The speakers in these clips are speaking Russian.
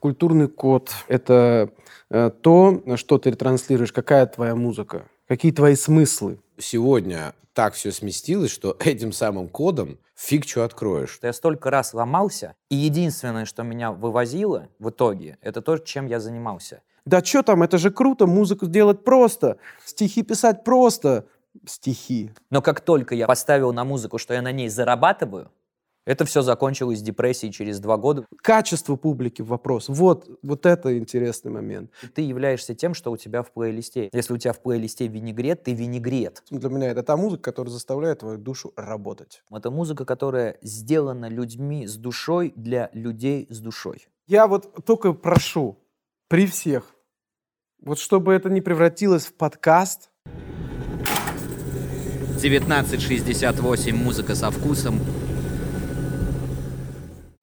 Культурный код — это э, то, что ты транслируешь, какая твоя музыка, какие твои смыслы. Сегодня так все сместилось, что этим самым кодом фиг что откроешь. Я столько раз ломался, и единственное, что меня вывозило в итоге, это то, чем я занимался. Да что там, это же круто, музыку делать просто, стихи писать просто, стихи. Но как только я поставил на музыку, что я на ней зарабатываю, это все закончилось депрессией через два года. Качество публики вопрос. Вот, вот это интересный момент. Ты являешься тем, что у тебя в плейлисте. Если у тебя в плейлисте винегрет, ты винегрет. Для меня это та музыка, которая заставляет твою душу работать. Это музыка, которая сделана людьми с душой для людей с душой. Я вот только прошу при всех, вот чтобы это не превратилось в подкаст. 1968 музыка со вкусом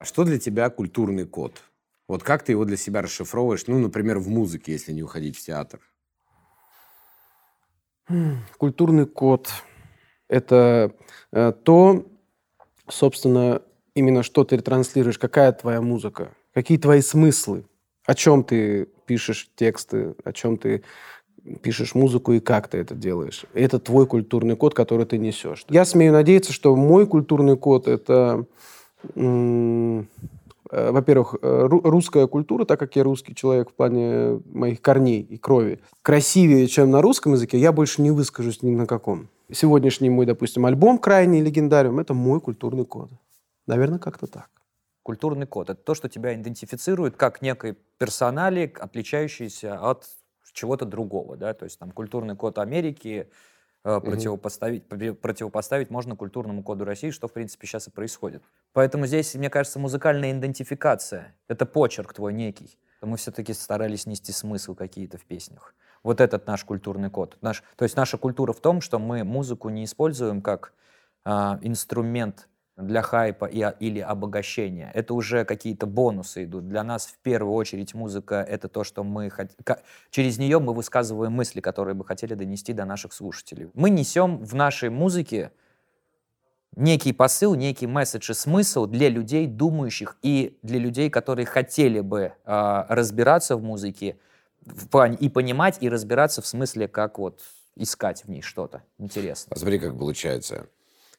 что для тебя культурный код? Вот как ты его для себя расшифровываешь, ну, например, в музыке, если не уходить в театр? Культурный код – это э, то, собственно, именно что ты транслируешь, какая твоя музыка, какие твои смыслы, о чем ты пишешь тексты, о чем ты пишешь музыку и как ты это делаешь. Это твой культурный код, который ты несешь. Я смею надеяться, что мой культурный код – это во-первых, э, русская культура, так как я русский человек в плане моих корней и крови, красивее, чем на русском языке, я больше не выскажусь ни на каком. Сегодняшний мой, допустим, альбом «Крайний легендариум» — это мой культурный код. Наверное, как-то так. Культурный код — это то, что тебя идентифицирует как некой персонали, отличающийся от чего-то другого. Да? То есть там культурный код Америки — угу. противопоставить, противопоставить можно культурному коду России, что, в принципе, сейчас и происходит. Поэтому здесь, мне кажется, музыкальная идентификация — это почерк твой некий. Мы все-таки старались нести смысл какие-то в песнях. Вот этот наш культурный код. Наш, то есть наша культура в том, что мы музыку не используем как а, инструмент для хайпа и, или обогащения. Это уже какие-то бонусы идут. Для нас в первую очередь музыка — это то, что мы... Хот... Через нее мы высказываем мысли, которые бы хотели донести до наших слушателей. Мы несем в нашей музыке некий посыл, некий месседж и смысл для людей, думающих, и для людей, которые хотели бы э, разбираться в музыке в плане и понимать, и разбираться в смысле, как вот искать в ней что-то интересное. А смотри, как получается.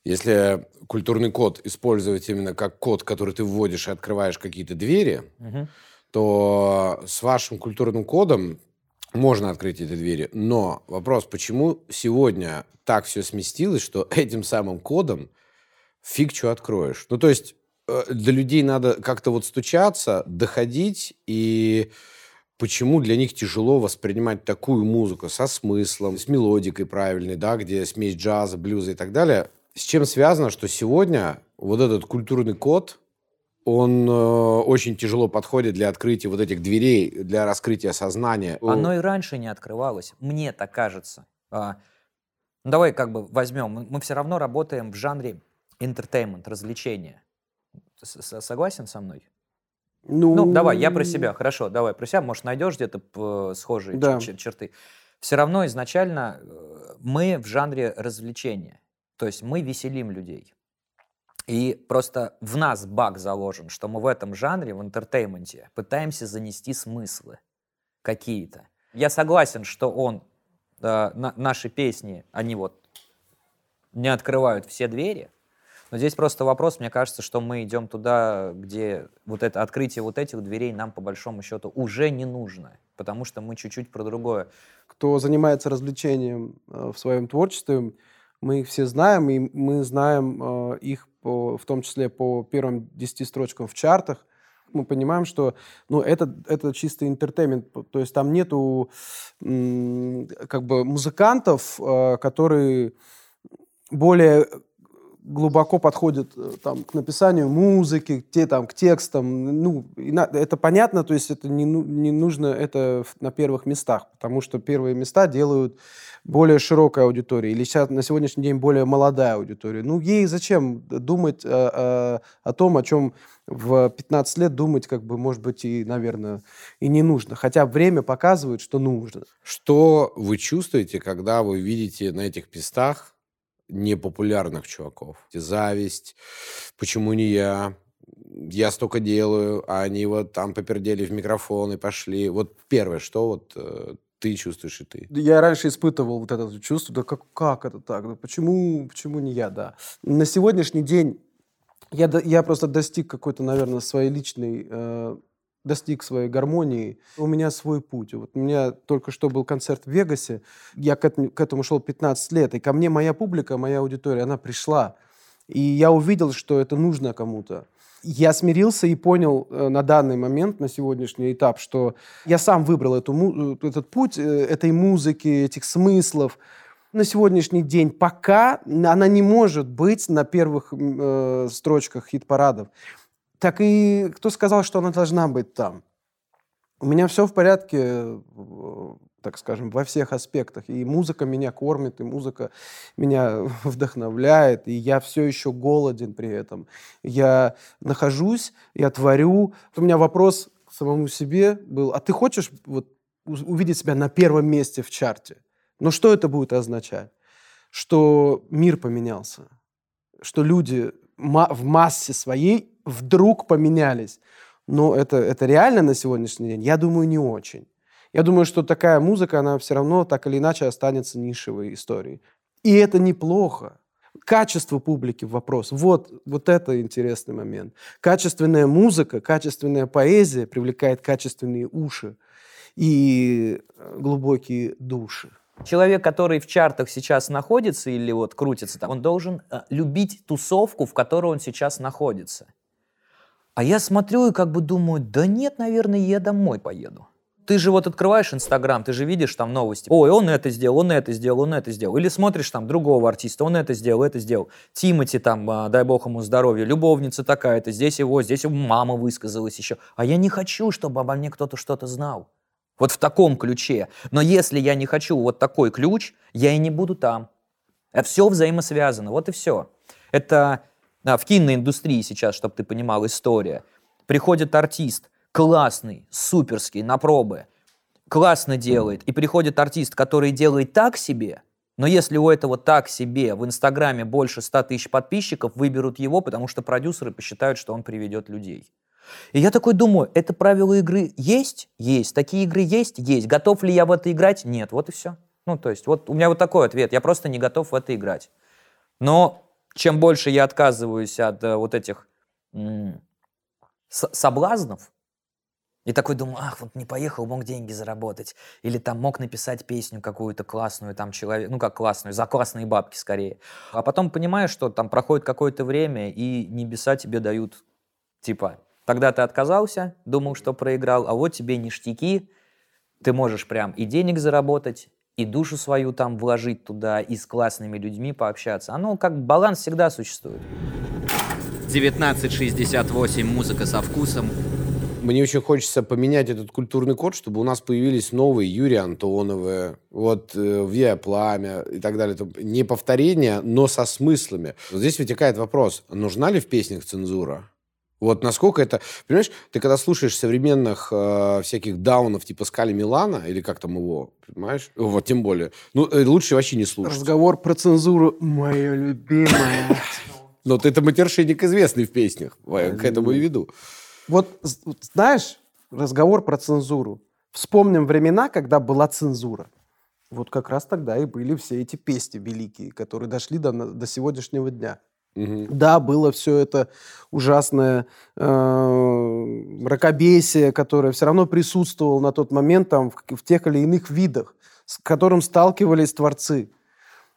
Если культурный код использовать именно как код, который ты вводишь и открываешь какие-то двери, угу. то с вашим культурным кодом можно открыть эти двери. Но вопрос, почему сегодня так все сместилось, что этим самым кодом фиг что откроешь? Ну, то есть э, для людей надо как-то вот стучаться, доходить, и почему для них тяжело воспринимать такую музыку со смыслом, с мелодикой правильной, да, где смесь джаза, блюза и так далее, с чем связано, что сегодня вот этот культурный код, он э, очень тяжело подходит для открытия вот этих дверей, для раскрытия сознания. Оно и раньше не открывалось, мне так кажется. А, ну, давай как бы возьмем, мы, мы все равно работаем в жанре entertainment, развлечения. С Согласен со мной? Ну, ну, давай, я про себя, хорошо, давай про себя, может, найдешь где-то схожие да. чер- черты. Все равно изначально э, мы в жанре развлечения. То есть мы веселим людей. И просто в нас баг заложен, что мы в этом жанре, в entertainment е, пытаемся занести смыслы какие-то. Я согласен, что он, э, на, наши песни, они вот не открывают все двери, но здесь просто вопрос, мне кажется, что мы идем туда, где вот это открытие вот этих дверей нам по большому счету уже не нужно, потому что мы чуть-чуть про другое. Кто занимается развлечением э, в своем творчестве, мы их все знаем, и мы знаем э, их по, в том числе по первым 10 строчкам в чартах. Мы понимаем, что ну, это, это чистый интертеймент, то есть там нету как бы музыкантов, э, которые более глубоко подходят э, там, к написанию музыки, те, там, к текстам. Ну, это понятно, то есть это не, ну, не нужно это на первых местах, потому что первые места делают более широкая аудитория или сейчас, на сегодняшний день более молодая аудитория. Ну, ей зачем думать о, о, о том, о чем в 15 лет думать, как бы, может быть, и, наверное, и не нужно. Хотя время показывает, что нужно. Что вы чувствуете, когда вы видите на этих пестах непопулярных чуваков? Зависть, почему не я? я столько делаю, а они вот там попердели в микрофон и пошли. Вот первое, что вот э, ты чувствуешь и ты? Я раньше испытывал вот это чувство, да как, как это так, да почему, почему не я, да. На сегодняшний день я, я просто достиг какой-то, наверное, своей личной, э, достиг своей гармонии. У меня свой путь. Вот у меня только что был концерт в Вегасе, я к этому, шел 15 лет, и ко мне моя публика, моя аудитория, она пришла. И я увидел, что это нужно кому-то. Я смирился и понял э, на данный момент, на сегодняшний этап, что я сам выбрал эту, э, этот путь э, этой музыки, этих смыслов. На сегодняшний день пока она не может быть на первых э, строчках хит-парадов. Так и кто сказал, что она должна быть там? У меня все в порядке так скажем, во всех аспектах. И музыка меня кормит, и музыка меня вдохновляет, и я все еще голоден при этом. Я нахожусь, я творю. У меня вопрос к самому себе был, а ты хочешь вот увидеть себя на первом месте в чарте? Но что это будет означать? Что мир поменялся, что люди в массе своей вдруг поменялись. Но это, это реально на сегодняшний день? Я думаю, не очень. Я думаю, что такая музыка, она все равно так или иначе останется нишевой историей. И это неплохо. Качество публики вопрос. Вот, вот это интересный момент. Качественная музыка, качественная поэзия привлекает качественные уши и э, глубокие души. Человек, который в чартах сейчас находится или вот крутится он должен э, любить тусовку, в которой он сейчас находится. А я смотрю и как бы думаю, да нет, наверное, я домой поеду. Ты же вот открываешь Инстаграм, ты же видишь там новости. Ой, он это сделал, он это сделал, он это сделал. Или смотришь там другого артиста, он это сделал, это сделал. Тимати там, а, дай бог ему здоровья, любовница такая-то, здесь его, здесь мама высказалась еще. А я не хочу, чтобы обо мне кто-то что-то знал. Вот в таком ключе. Но если я не хочу вот такой ключ, я и не буду там. Это все взаимосвязано, вот и все. Это в киноиндустрии сейчас, чтобы ты понимал, история. Приходит артист, классный, суперский, на пробы, классно делает, и приходит артист, который делает так себе, но если у этого так себе в Инстаграме больше 100 тысяч подписчиков, выберут его, потому что продюсеры посчитают, что он приведет людей. И я такой думаю, это правило игры есть? Есть. Такие игры есть? Есть. Готов ли я в это играть? Нет. Вот и все. Ну, то есть, вот у меня вот такой ответ. Я просто не готов в это играть. Но чем больше я отказываюсь от э, вот этих соблазнов, и такой думаю, ах, вот не поехал, мог деньги заработать. Или там мог написать песню какую-то классную, там человек, ну как классную, за классные бабки скорее. А потом понимаешь, что там проходит какое-то время, и небеса тебе дают, типа, тогда ты отказался, думал, что проиграл, а вот тебе ништяки, ты можешь прям и денег заработать, и душу свою там вложить туда, и с классными людьми пообщаться. Оно как баланс всегда существует. 1968. Музыка со вкусом. Мне очень хочется поменять этот культурный код, чтобы у нас появились новые Юрий Антоновы, вот э, Виа Пламя и так далее. Это не повторение, но со смыслами. Здесь вытекает вопрос, нужна ли в песнях цензура? Вот насколько это... Понимаешь, ты когда слушаешь современных э, всяких даунов типа Скали Милана, или как там его, понимаешь? Вот, тем более. Ну, э, лучше вообще не слушать. Разговор про цензуру моя любимая. Но ты это матершинник известный в песнях. К этому и веду. Вот знаешь, разговор про цензуру. Вспомним времена, когда была цензура. Вот как раз тогда и были все эти песни великие, которые дошли до, до сегодняшнего дня. Угу. Да, было все это ужасное э, мракобесие, которое все равно присутствовало на тот момент там, в, в тех или иных видах, с которым сталкивались творцы.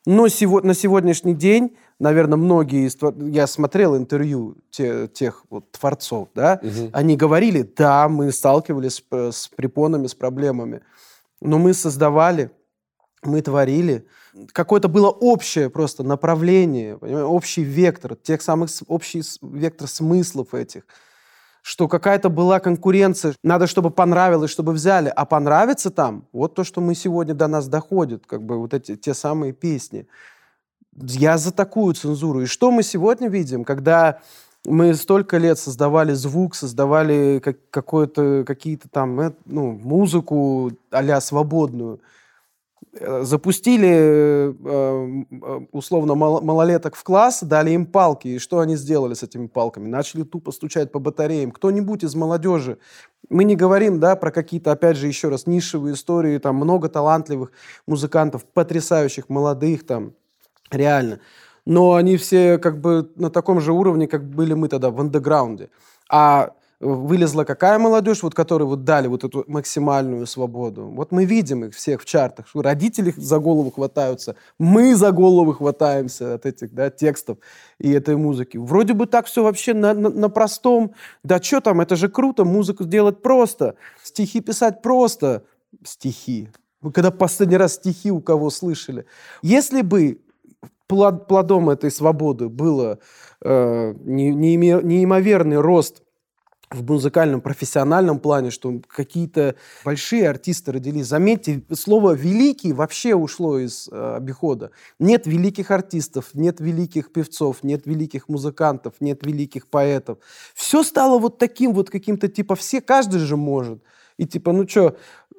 Но сего, на сегодняшний день наверное, многие из... Я смотрел интервью те, тех вот творцов, да, угу. они говорили, да, мы сталкивались с, с препонами, с проблемами, но мы создавали, мы творили. Какое-то было общее просто направление, общий вектор, тех самых, общий вектор смыслов этих что какая-то была конкуренция, надо, чтобы понравилось, чтобы взяли, а понравится там, вот то, что мы сегодня до нас доходит, как бы вот эти, те самые песни. Я за такую цензуру. И что мы сегодня видим, когда мы столько лет создавали звук, создавали как, какое-то, какие-то там, э, ну, музыку а свободную. Э, запустили э, э, условно малолеток в класс, дали им палки, и что они сделали с этими палками? Начали тупо стучать по батареям. Кто-нибудь из молодежи, мы не говорим, да, про какие-то, опять же, еще раз, нишевые истории, там много талантливых музыкантов, потрясающих, молодых, там, реально. Но они все как бы на таком же уровне, как были мы тогда в андеграунде. А вылезла какая молодежь, вот которой вот дали вот эту максимальную свободу. Вот мы видим их всех в чартах. Что родители за голову хватаются, мы за голову хватаемся от этих да, текстов и этой музыки. Вроде бы так все вообще на, на, на простом. Да что там, это же круто, музыку делать просто, стихи писать просто. Стихи. Вы когда последний раз стихи у кого слышали? Если бы плодом этой свободы было э, неимоверный рост в музыкальном, профессиональном плане, что какие-то большие артисты родились. Заметьте, слово «великий» вообще ушло из э, обихода. Нет великих артистов, нет великих певцов, нет великих музыкантов, нет великих поэтов. Все стало вот таким вот каким-то, типа, все, каждый же может. И типа, ну что,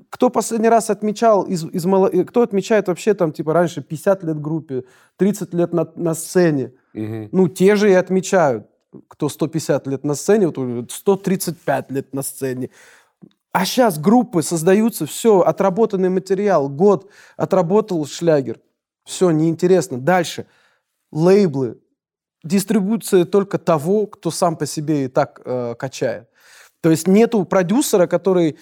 кто последний раз отмечал, из, из, э, кто отмечает вообще там, типа, раньше 50 лет группе, 30 лет на, на сцене? Угу. Ну, те же и отмечают кто 150 лет на сцене, вот 135 лет на сцене. А сейчас группы создаются, все, отработанный материал, год отработал шлягер. Все, неинтересно. Дальше. Лейблы. Дистрибуция только того, кто сам по себе и так э, качает. То есть нету продюсера, который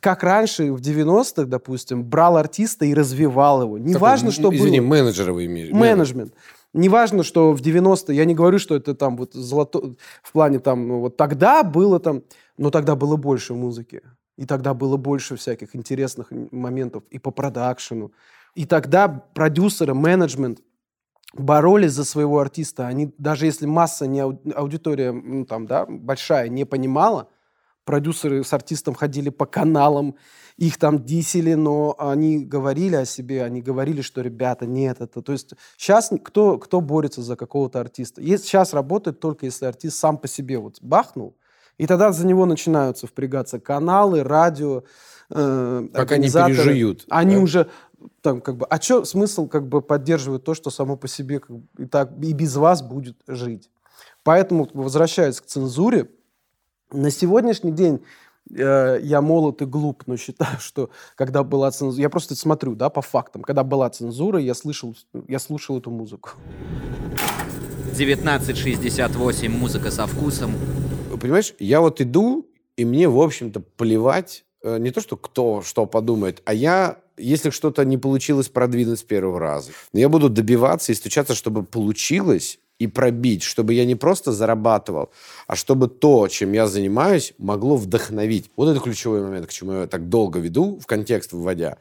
как раньше, в 90-х, допустим, брал артиста и развивал его. Неважно, что извини, было. менеджера вы имеете. Менеджмент. Неважно, что в 90-е, я не говорю, что это там вот золото, в плане там, ну, вот тогда было там, но тогда было больше музыки. И тогда было больше всяких интересных моментов и по продакшену. И тогда продюсеры, менеджмент боролись за своего артиста. Они, даже если масса, не аудитория ну, там, да, большая, не понимала, продюсеры с артистом ходили по каналам, их там дисели, но они говорили о себе, они говорили, что ребята, нет, это... То есть сейчас кто, кто борется за какого-то артиста? Есть, сейчас работает только если артист сам по себе вот бахнул, и тогда за него начинаются впрягаться каналы, радио, э, Пока не пережуют. Они да? уже там как бы... А что смысл как бы поддерживать то, что само по себе как и так и без вас будет жить? Поэтому, возвращаясь к цензуре, на сегодняшний день э, я молод и глуп, но считаю, что когда была цензура... Я просто смотрю, да, по фактам. Когда была цензура, я слышал, я слушал эту музыку. 1968. Музыка со вкусом. Понимаешь, я вот иду, и мне, в общем-то, плевать э, не то, что кто что подумает, а я, если что-то не получилось продвинуть с первого раза, я буду добиваться и стучаться, чтобы получилось, и пробить, чтобы я не просто зарабатывал, а чтобы то, чем я занимаюсь, могло вдохновить. Вот это ключевой момент, к чему я так долго веду, в контекст вводя.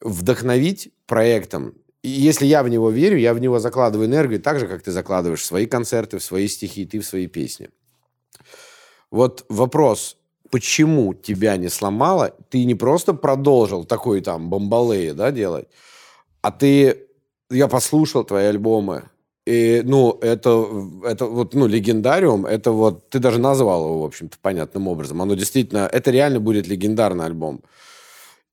Вдохновить проектом. И если я в него верю, я в него закладываю энергию так же, как ты закладываешь в свои концерты, в свои стихи, ты в свои песни. Вот вопрос, почему тебя не сломало, ты не просто продолжил такой там бомбалеи, да, делать, а ты, я послушал твои альбомы, и, ну, это, это вот, ну, легендариум, это вот, ты даже назвал его, в общем-то, понятным образом. Оно действительно, это реально будет легендарный альбом.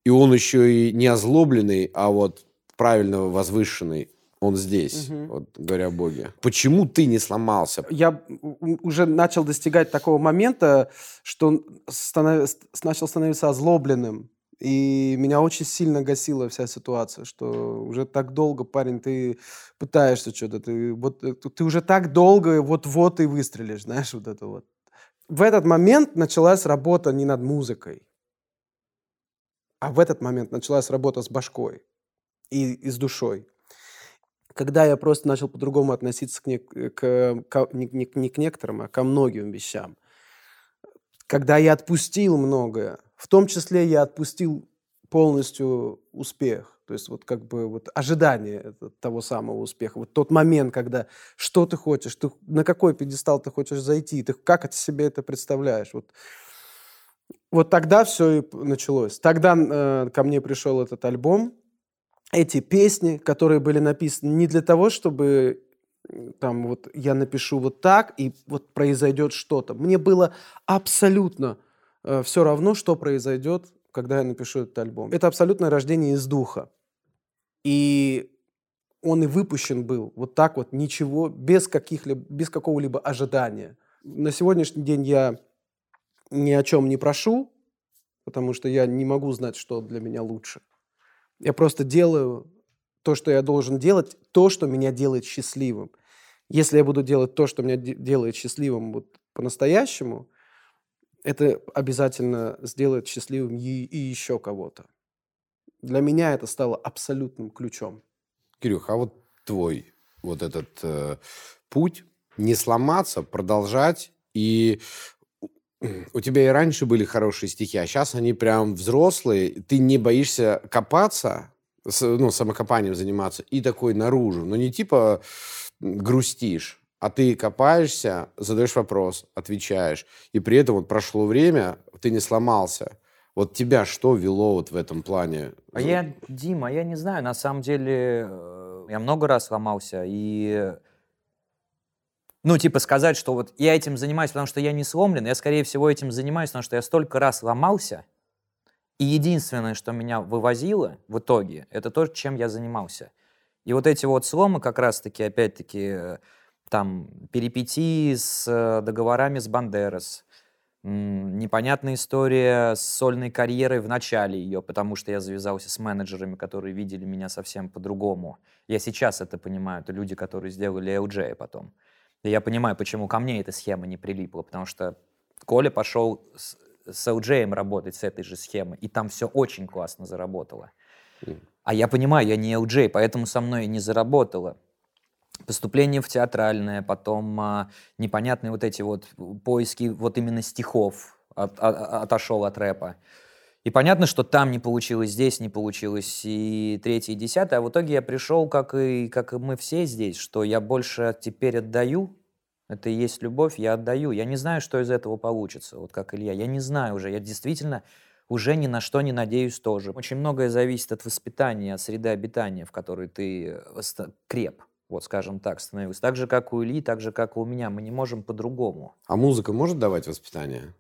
И он еще и не озлобленный, а вот правильно возвышенный. Он здесь, угу. вот говоря о Боге. Почему ты не сломался? Я уже начал достигать такого момента, что станов... начал становиться озлобленным. И меня очень сильно гасила вся ситуация, что уже так долго, парень, ты пытаешься что-то, ты, вот, э, ты уже так долго вот-вот и выстрелишь, знаешь, вот это вот. В этот момент началась работа не над музыкой, а в этот момент началась работа с башкой и, и с душой. Когда я просто начал по-другому относиться к, не, к, к не, не, не к некоторым, а ко многим вещам. Когда я отпустил многое, в том числе я отпустил полностью успех. То есть вот как бы вот ожидание того самого успеха. Вот тот момент, когда что ты хочешь, ты, на какой пьедестал ты хочешь зайти, ты как от себе это представляешь. Вот, вот тогда все и началось. Тогда э, ко мне пришел этот альбом, эти песни, которые были написаны не для того, чтобы там вот я напишу вот так, и вот произойдет что-то. Мне было абсолютно Э, все равно, что произойдет, когда я напишу этот альбом. Это абсолютное рождение из духа. И он и выпущен был вот так вот, ничего, без, каких-либо, без какого-либо ожидания. На сегодняшний день я ни о чем не прошу, потому что я не могу знать, что для меня лучше. Я просто делаю то, что я должен делать, то, что меня делает счастливым. Если я буду делать то, что меня делает счастливым вот по-настоящему, это обязательно сделает счастливым и, и еще кого-то. Для меня это стало абсолютным ключом. Кирюх, а вот твой вот этот э, путь не сломаться, продолжать и у тебя и раньше были хорошие стихи, а сейчас они прям взрослые. Ты не боишься копаться, ну, самокопанием заниматься, и такой наружу. Но не типа грустишь, а ты копаешься, задаешь вопрос, отвечаешь. И при этом вот прошло время, ты не сломался. Вот тебя что вело вот в этом плане? А я, Дима, я не знаю, на самом деле, э, я много раз ломался, и ну, типа сказать, что вот я этим занимаюсь, потому что я не сломлен, я, скорее всего, этим занимаюсь, потому что я столько раз ломался, и единственное, что меня вывозило в итоге, это то, чем я занимался. И вот эти вот сломы как раз-таки, опять-таки, там, перипетии с э, договорами с Бандерас, непонятная история с сольной карьерой в начале ее, потому что я завязался с менеджерами, которые видели меня совсем по-другому. Я сейчас это понимаю. Это люди, которые сделали LJ потом. И я понимаю, почему ко мне эта схема не прилипла, потому что Коля пошел с, с LJ работать с этой же схемой, и там все очень классно заработало. А я понимаю, я не LJ, поэтому со мной и не заработало поступление в театральное, потом а, непонятные вот эти вот поиски вот именно стихов, от, от, отошел от рэпа. И понятно, что там не получилось, здесь не получилось, и третье, и десятое. А в итоге я пришел, как и, как и мы все здесь, что я больше теперь отдаю, это и есть любовь, я отдаю. Я не знаю, что из этого получится, вот как Илья. Я не знаю уже, я действительно уже ни на что не надеюсь тоже. Очень многое зависит от воспитания, от среды обитания, в которой ты э, креп вот скажем так, становилось. Так же, как у Ильи, так же, как и у меня. Мы не можем по-другому. А музыка может давать воспитание?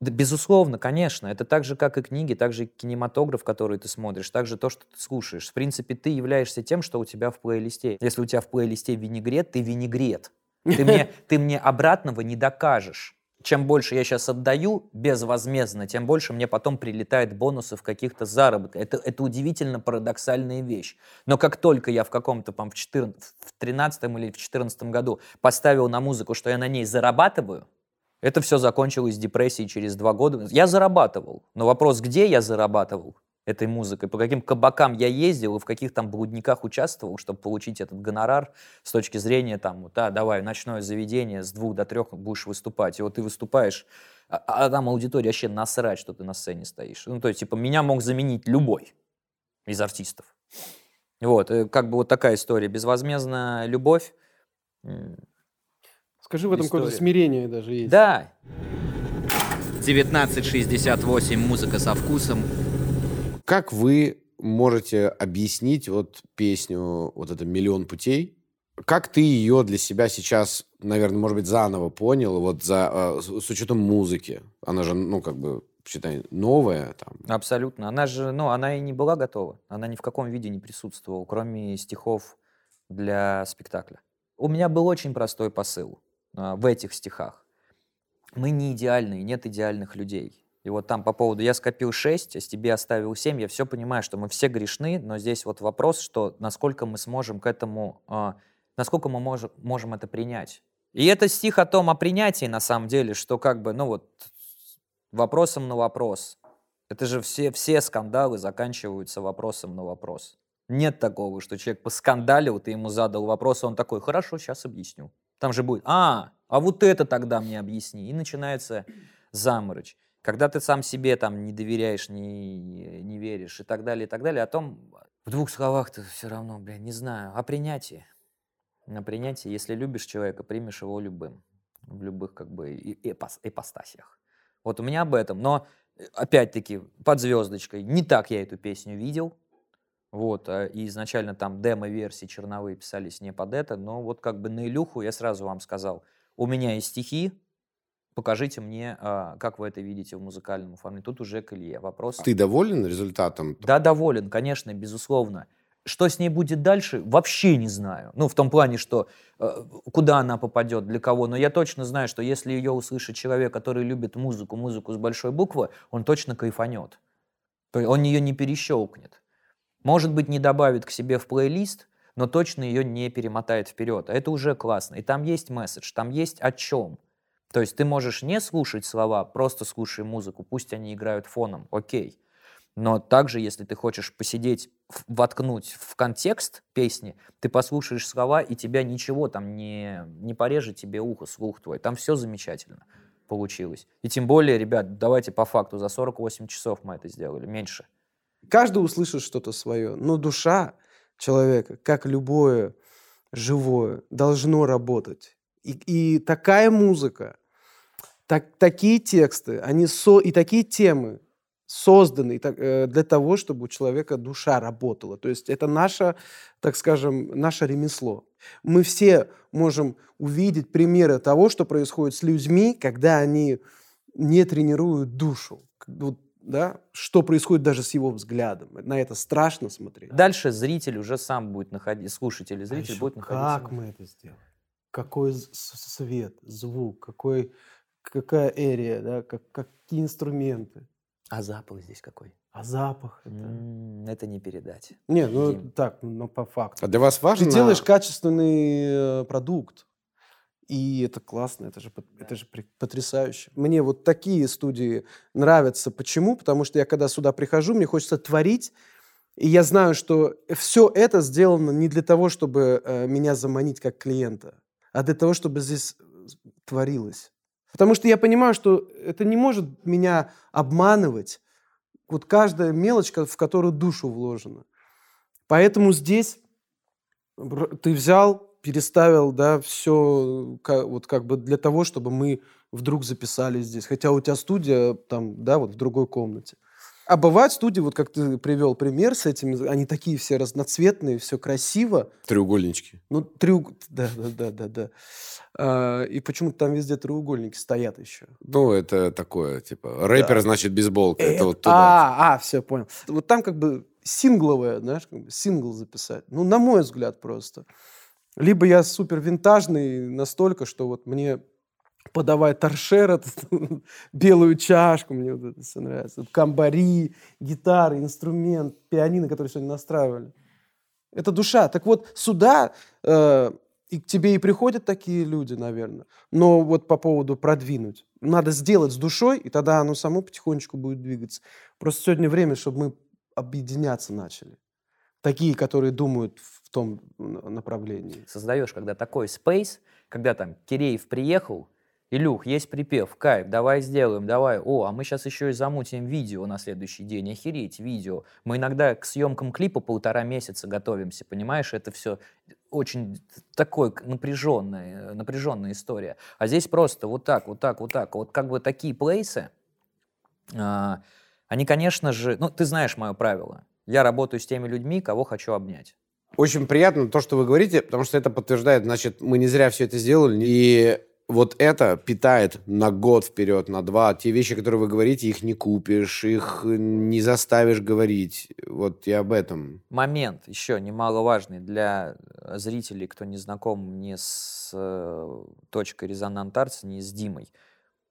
Да, безусловно, конечно. Это так же, как и книги, так же и кинематограф, который ты смотришь, так же то, что ты слушаешь. В принципе, ты являешься тем, что у тебя в плейлисте. Если у тебя в плейлисте винегрет, ты винегрет. Ты мне, ты мне обратного не докажешь чем больше я сейчас отдаю безвозмездно, тем больше мне потом прилетает бонусов каких-то заработков. Это, это удивительно парадоксальная вещь. Но как только я в каком-то, в, 14, в 13 или в 14 году поставил на музыку, что я на ней зарабатываю, это все закончилось депрессией через два года. Я зарабатывал, но вопрос, где я зарабатывал, этой музыкой, по каким кабакам я ездил и в каких там блудниках участвовал, чтобы получить этот гонорар с точки зрения там, вот, да, давай, ночное заведение с двух до трех будешь выступать. И вот ты выступаешь, а, а там аудитория вообще насрать, что ты на сцене стоишь. Ну, то есть, типа, меня мог заменить любой из артистов. Вот, э, как бы вот такая история. Безвозмездная любовь. Скажи, в этом какое-то смирение даже есть. Да. 1968 музыка со вкусом как вы можете объяснить вот песню, вот это «Миллион путей», как ты ее для себя сейчас, наверное, может быть, заново понял, вот за, э, с учетом музыки? Она же, ну, как бы, считай, новая там. Абсолютно. Она же, ну, она и не была готова. Она ни в каком виде не присутствовала, кроме стихов для спектакля. У меня был очень простой посыл а, в этих стихах. Мы не идеальные, нет идеальных людей. И вот там по поводу «я скопил 6, а с тебе оставил 7», я все понимаю, что мы все грешны, но здесь вот вопрос, что насколько мы сможем к этому, э, насколько мы мож, можем это принять. И это стих о том, о принятии на самом деле, что как бы, ну вот, вопросом на вопрос. Это же все, все скандалы заканчиваются вопросом на вопрос. Нет такого, что человек поскандалил, ты ему задал вопрос, он такой, хорошо, сейчас объясню. Там же будет, а, а вот это тогда мне объясни. И начинается заморочь. Когда ты сам себе там не доверяешь, не, не веришь и так далее, и так далее, о том, в двух словах ты все равно, блин, не знаю, о принятии. На принятии, если любишь человека, примешь его любым, в любых как бы эпос, ипостасях. Вот у меня об этом, но э, опять-таки под звездочкой, не так я эту песню видел, вот, а, и изначально там демо-версии черновые писались не под это, но вот как бы на Илюху я сразу вам сказал, у меня есть стихи, покажите мне, а, как вы это видите в музыкальном оформлении. Тут уже к Илье вопрос. Ты доволен результатом? Да, доволен, конечно, безусловно. Что с ней будет дальше, вообще не знаю. Ну, в том плане, что э, куда она попадет, для кого. Но я точно знаю, что если ее услышит человек, который любит музыку, музыку с большой буквы, он точно кайфанет. Он ее не перещелкнет. Может быть, не добавит к себе в плейлист, но точно ее не перемотает вперед. А это уже классно. И там есть месседж, там есть о чем. То есть ты можешь не слушать слова, просто слушай музыку, пусть они играют фоном, окей. Но также, если ты хочешь посидеть, воткнуть в контекст песни, ты послушаешь слова, и тебя ничего там не, не порежет тебе ухо, слух твой. Там все замечательно получилось. И тем более, ребят, давайте по факту, за 48 часов мы это сделали, меньше. Каждый услышит что-то свое, но душа человека, как любое живое, должно работать. И, и такая музыка, так, такие тексты, они со, и такие темы созданы так, э, для того, чтобы у человека душа работала. То есть это наше, так скажем, наше ремесло. Мы все можем увидеть примеры того, что происходит с людьми, когда они не тренируют душу. Вот да, что происходит даже с его взглядом. На это страшно смотреть. Дальше зритель уже сам будет находить, слушатель и зритель а будет находиться. Как мы это сделаем? Какой свет, звук, какой, какая эрия, да, как, какие инструменты. А запах здесь какой? А запах это... М, Это не передать. Не, ну Дим. так, ну по факту. А для вас важно... Ты делаешь качественный э, продукт. И это классно, это же, это же потрясающе. Мне вот такие студии нравятся. Почему? Потому что я когда сюда прихожу, мне хочется творить, и я знаю, что все это сделано не для того, чтобы э, меня заманить как клиента, а для того, чтобы здесь э, творилось. Потому что я понимаю, что это не может меня обманывать. Вот каждая мелочь, в которую душу вложена. Поэтому здесь ты взял, переставил, да, все вот как бы для того, чтобы мы вдруг записали здесь. Хотя у тебя студия там, да, вот в другой комнате. А бывают студии, вот как ты привел пример с этими, они такие все разноцветные, все красиво. Треугольнички. Ну, треуг... Да, да, да, да, да. А, и почему-то там везде треугольники стоят еще. Ну, это такое, типа, рэпер, значит, бейсболка. Это вот туда. А, а, все, понял. Вот там как бы сингловое, знаешь, как бы сингл записать. Ну, на мой взгляд просто. Либо я супер винтажный настолько, что вот мне подавай торшер, белую чашку, мне вот это все нравится. Камбари, гитары, инструмент, пианино, который сегодня настраивали. Это душа. Так вот, сюда э, и к тебе и приходят такие люди, наверное. Но вот по поводу продвинуть. Надо сделать с душой, и тогда оно само потихонечку будет двигаться. Просто сегодня время, чтобы мы объединяться начали. Такие, которые думают в том направлении. Создаешь, когда такой спейс, когда там Киреев приехал, Илюх, есть припев, кайф, давай сделаем, давай. О, а мы сейчас еще и замутим видео на следующий день. Охереть, видео. Мы иногда к съемкам клипа полтора месяца готовимся, понимаешь? Это все очень такой напряженная, напряженная история. А здесь просто вот так, вот так, вот так. Вот как бы такие плейсы, а, они, конечно же, ну, ты знаешь мое правило. Я работаю с теми людьми, кого хочу обнять. Очень приятно то, что вы говорите, потому что это подтверждает, значит, мы не зря все это сделали. И вот это питает на год вперед, на два. Те вещи, которые вы говорите, их не купишь, их не заставишь говорить. Вот я об этом. Момент еще немаловажный для зрителей, кто не знаком ни с э, точкой резонант Артс, ни с Димой.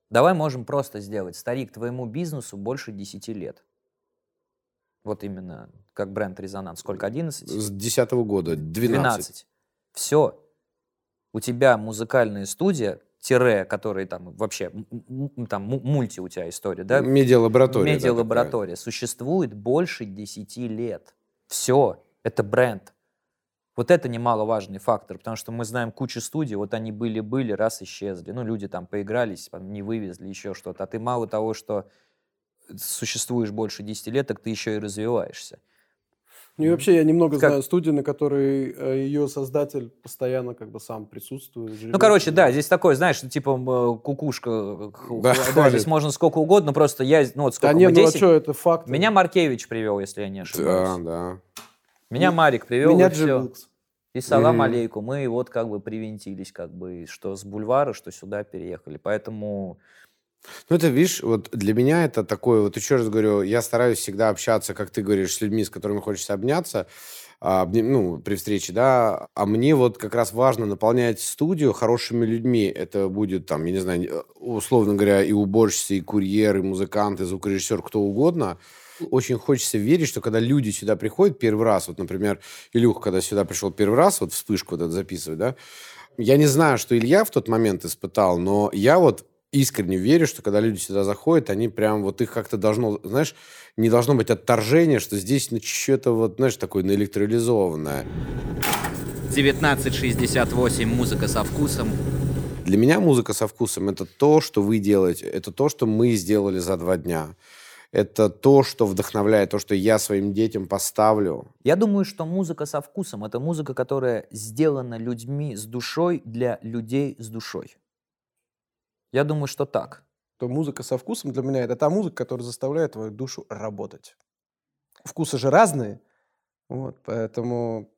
Давай можем просто сделать. Старик, твоему бизнесу больше 10 лет. Вот именно как бренд Резонанс. Сколько? 11? С 10 года, 12. Все. У тебя музыкальная студия, тире, который там вообще, там му- мульти у тебя история, да? Медиалаборатория. да, Медиалаборатория существует больше 10 лет. Все, это бренд. Вот это немаловажный фактор, потому что мы знаем кучу студий, вот они были-были, раз исчезли. Ну, люди там поигрались, не вывезли, еще что-то. А ты мало того, что существуешь больше 10 лет, так ты еще и развиваешься. Ну и вообще я немного Как- знаю студии, на которой э, ее создатель постоянно как бы сам присутствует. Ну, короче, да, здесь такое, знаешь, типа м, кукушка. э, Да, да, здесь можно сколько угодно, просто я, ну вот Да сколько не, мы, ну а 10? что, это факт. Меня Маркевич привел, если я не Да, ошибаюсь. да. Меня Марик привел, Меня и. И салам Мгм. алейкум. Мы вот как бы привинтились, как бы, что с бульвара, что сюда переехали. Поэтому Ну, это, видишь, вот для меня это такое, вот еще раз говорю, я стараюсь всегда общаться, как ты говоришь, с людьми, с которыми хочется обняться. а, ну, при встрече, да, а мне вот как раз важно наполнять студию хорошими людьми. Это будет там, я не знаю, условно говоря, и уборщицы, и курьер, и музыкант, и звукорежиссер, кто угодно. Очень хочется верить, что когда люди сюда приходят первый раз, вот, например, Илюха, когда сюда пришел первый раз, вот вспышку вот это записывать, да, я не знаю, что Илья в тот момент испытал, но я вот искренне верю, что когда люди сюда заходят, они прям вот их как-то должно, знаешь, не должно быть отторжения, что здесь ну, что-то вот, знаешь, такое наэлектролизованное. 1968 музыка со вкусом. Для меня музыка со вкусом это то, что вы делаете, это то, что мы сделали за два дня. Это то, что вдохновляет, то, что я своим детям поставлю. Я думаю, что музыка со вкусом это музыка, которая сделана людьми с душой для людей с душой. Я думаю, что так. То музыка со вкусом для меня это та музыка, которая заставляет твою душу работать. Вкусы же разные, вот, поэтому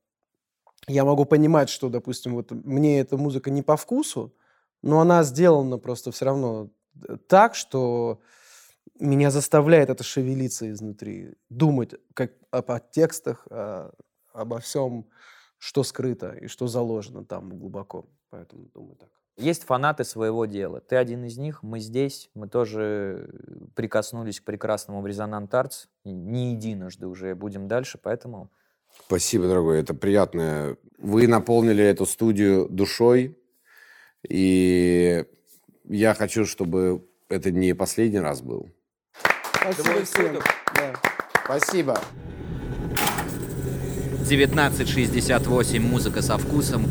я могу понимать, что, допустим, вот мне эта музыка не по вкусу, но она сделана просто все равно так, что меня заставляет это шевелиться изнутри, думать как о текстах, о, обо всем, что скрыто и что заложено там глубоко. Поэтому думаю так. Есть фанаты своего дела. Ты один из них, мы здесь, мы тоже прикоснулись к прекрасному в Резонант Артс. Не единожды уже будем дальше, поэтому... Спасибо, дорогой, это приятно. Вы наполнили эту студию душой, и я хочу, чтобы это не последний раз был. Спасибо всем. Да. Спасибо. 1968 музыка со вкусом.